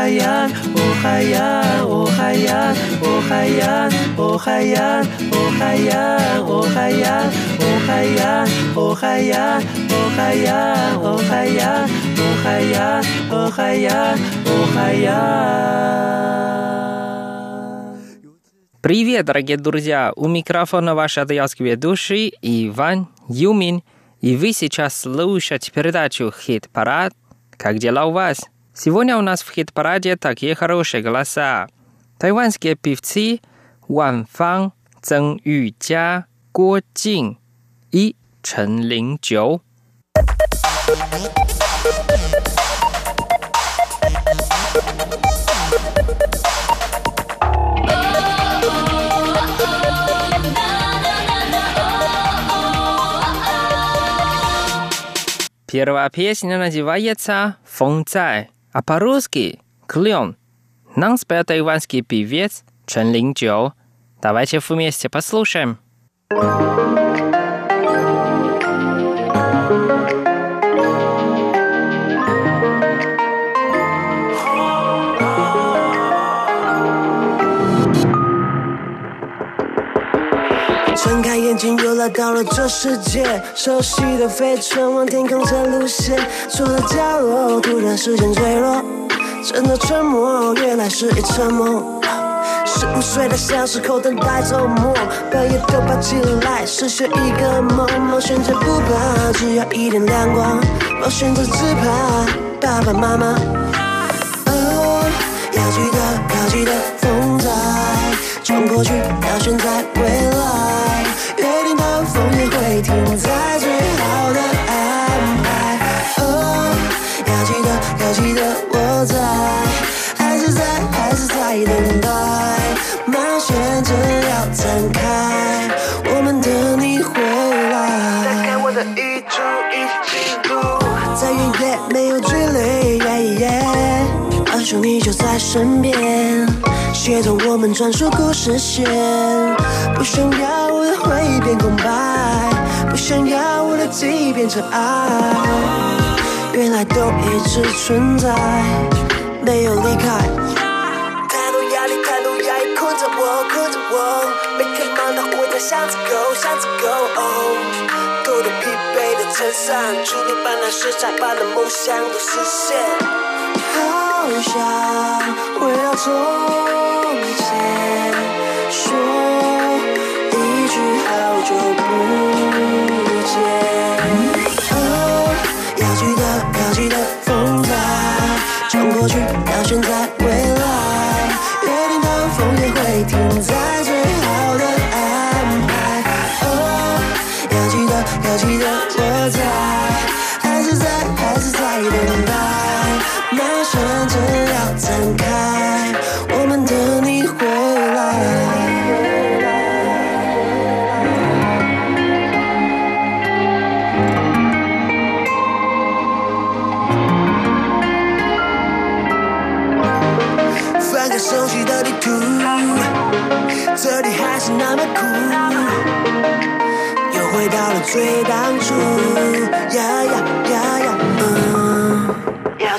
Охаян, Охаян, Охаян, Охаян, Охаян, Охаян, Охаян, Охаян, Охаян, Охаян, Охаян, Охаян, Охаян, Охаян. Привет, дорогие друзья! У микрофона ваш адыялский ведущий Иван Юмин. И вы сейчас слушаете передачу «Хит-парад». Как дела у вас? Сегодня у нас в хит-параде такие хорошие голоса. Тайванские певцы Ван Фан, Цзэн Юйджа, Guo Jing и Чен Линчжоу. Первая песня называется «Фон цай», А по-русски «Клен». Нам спел тайванский певец Чен Линчжоу. Давайте вместе послушаем. 睁开睛，又来到了这世界。熟悉的飞船往天空这路线，错的角落，突然视线坠落。真的沉默，原来是一场梦。十五岁的小时候等待周末，半夜都爬起来实现一个梦。梦选择不怕，只要一点亮光。我选择只怕爸爸妈妈。要记得，要记得，风在冲过去，到现在，未来，身边，协同我们传说故事线。不想要我的回忆变空白，不想要我的记忆变成爱，原来都一直存在，没有离开。太多压力，太多压抑困着我，困着我。每天忙到回家想着 go，想着 go。头都疲惫的撑伞，出力办那事，才把的梦想都实现。好想回到从前，说一句好久不见。哦，要记得，要记得，风在冲过去，到现在，未来，约定的风也会停在最好的安排。哦，要记得，要记得，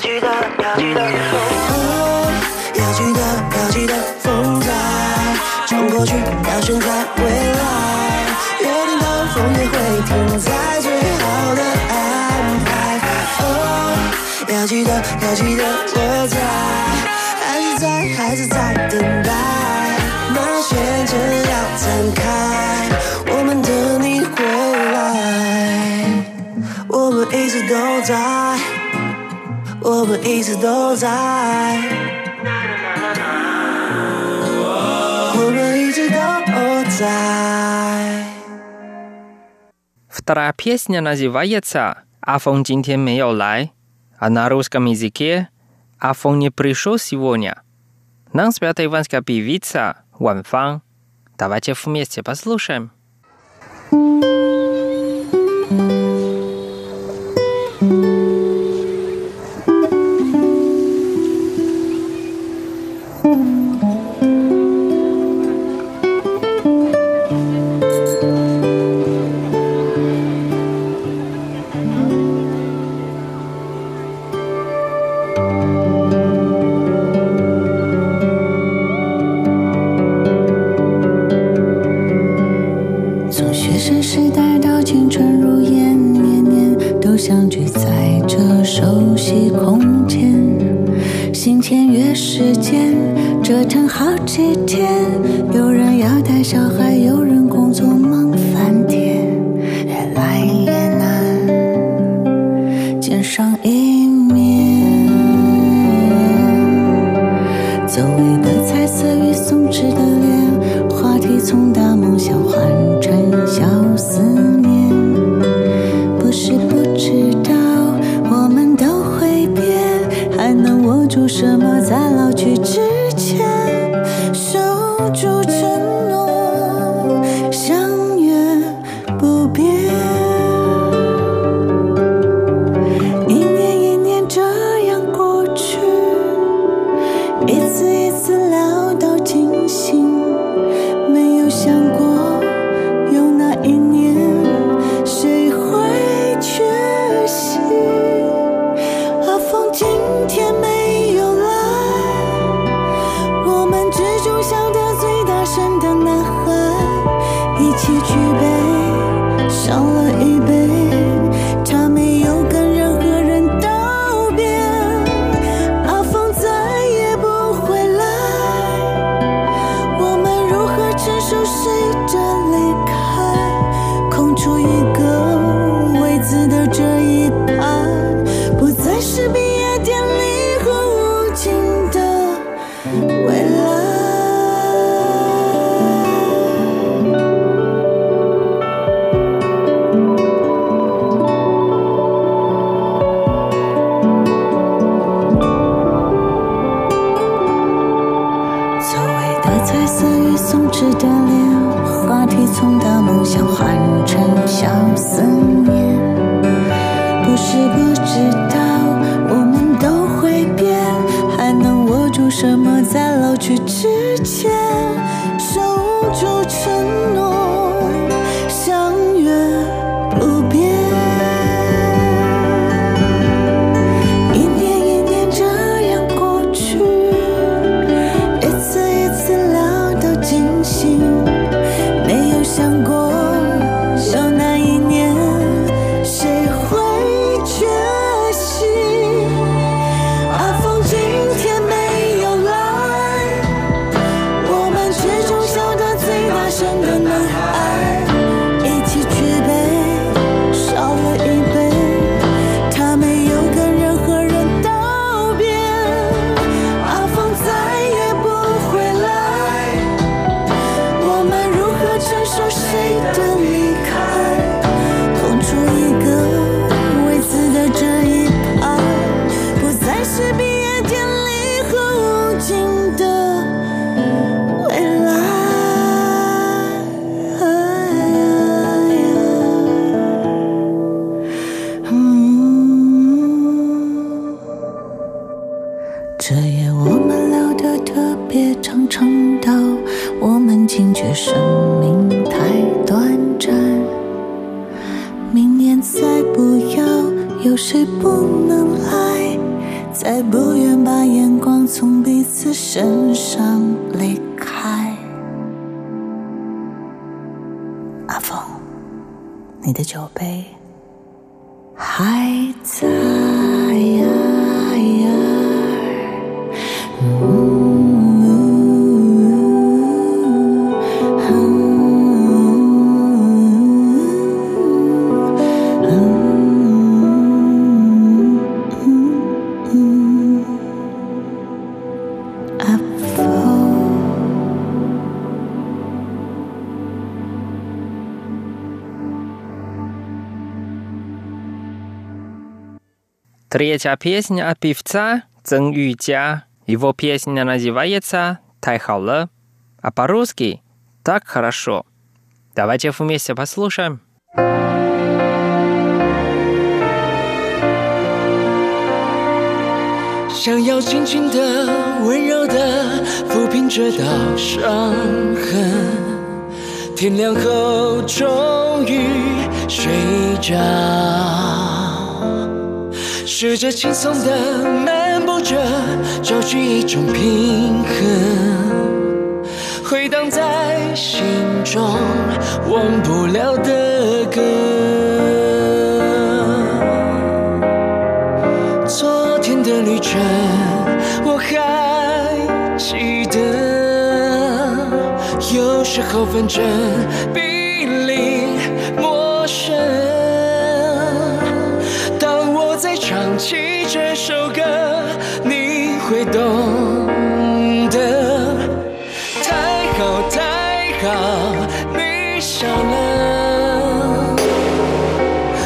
要记得，要记得，哦，要记得，要记得，风在冲过去，到现在，未来，约定的风也会停在最好的安排。哦，要记得，要记得，我 pieces those eyes. Вторая песня называется «Афон 今天没有来», а на русском языке «Афон не пришел сегодня». Нам спят иванская певица Ван Фан. Давайте вместе послушаем. thank you you 风轻承受谁的。再不愿把眼光从彼此身上离开。阿峰，你的酒杯。Третья песня от певца Цен Юча. Его песня называется «Тайхаоле», а по-русски «Так хорошо». Давайте вместе послушаем. 想要轻轻的、温柔的抚平这道伤痕。天亮后，终于睡着。试着轻松地漫步着找寻一种平衡。回荡在心中忘不了的歌。昨天的旅程我还记得有时候纷争比这首歌，你会懂得。太好太好，你笑了。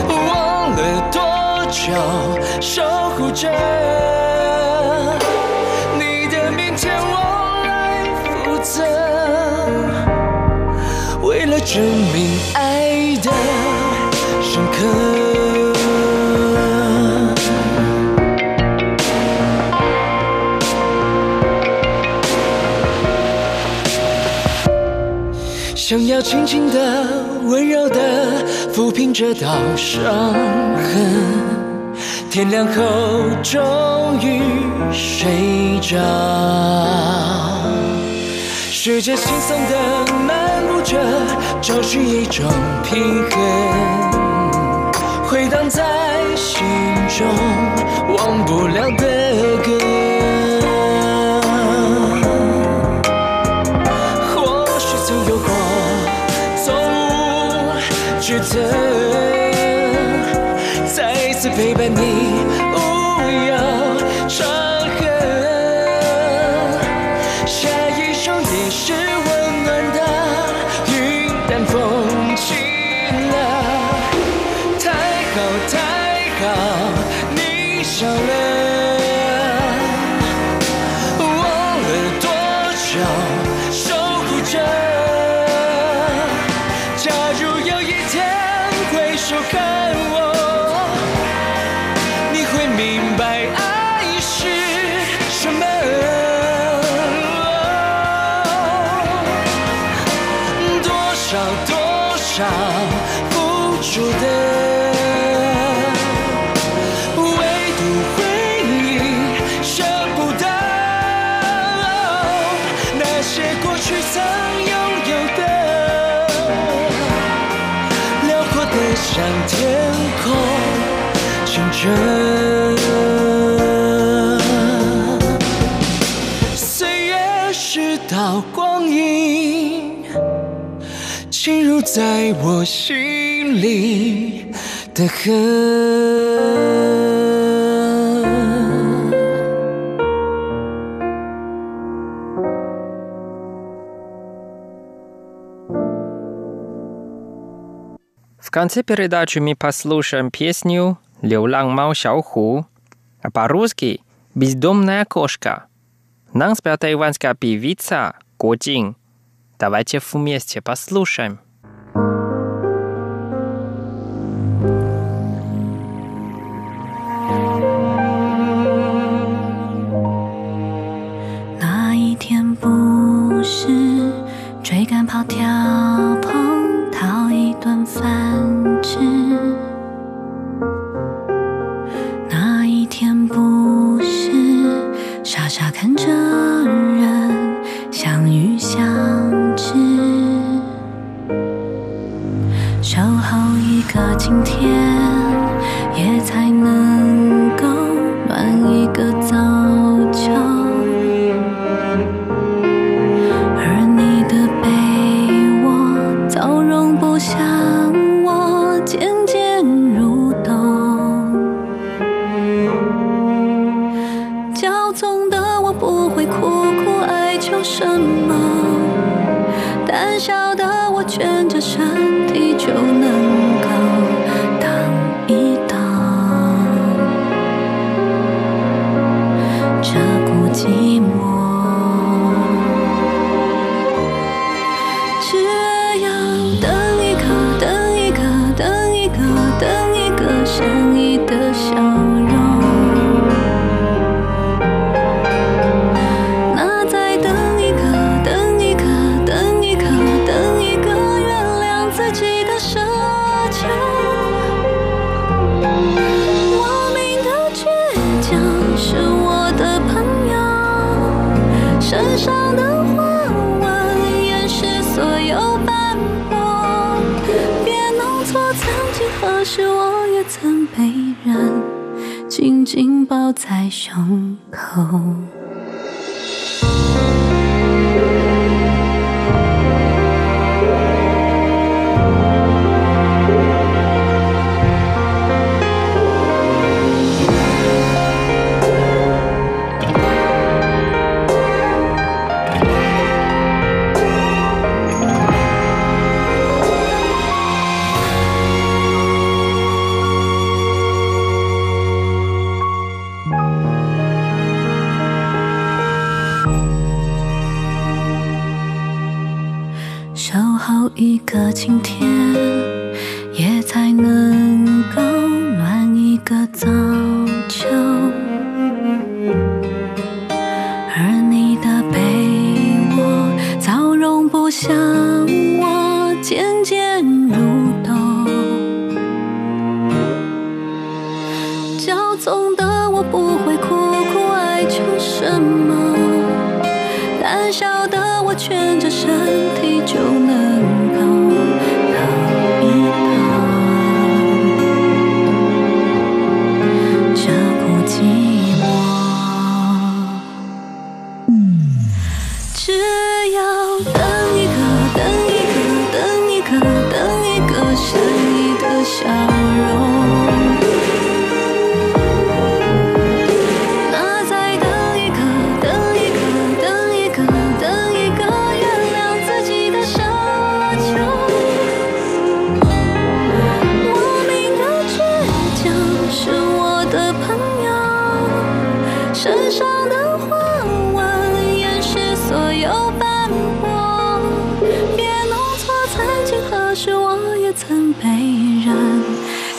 忘了多久守护着你的明天，我来负责。为了证明。想要轻轻的温柔的抚平这道伤痕。天亮后终于睡着。世界轻松的漫步着找寻一种平衡回荡在心中忘不了的歌。answer 着。岁月是道光影，侵入在我心里的痕。В конце передачи мы послушаем песню Леуланг Мау Шаоху, а по-русски «Бездомная кошка». Нам спела тайванская певица Ко Давайте вместе послушаем. 小的我蜷着身体就能。紧抱在胸口。骄纵的我不会苦苦哀求什么胆小的我蜷着身体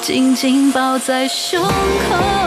紧紧抱在胸口。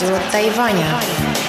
радио Тайваня.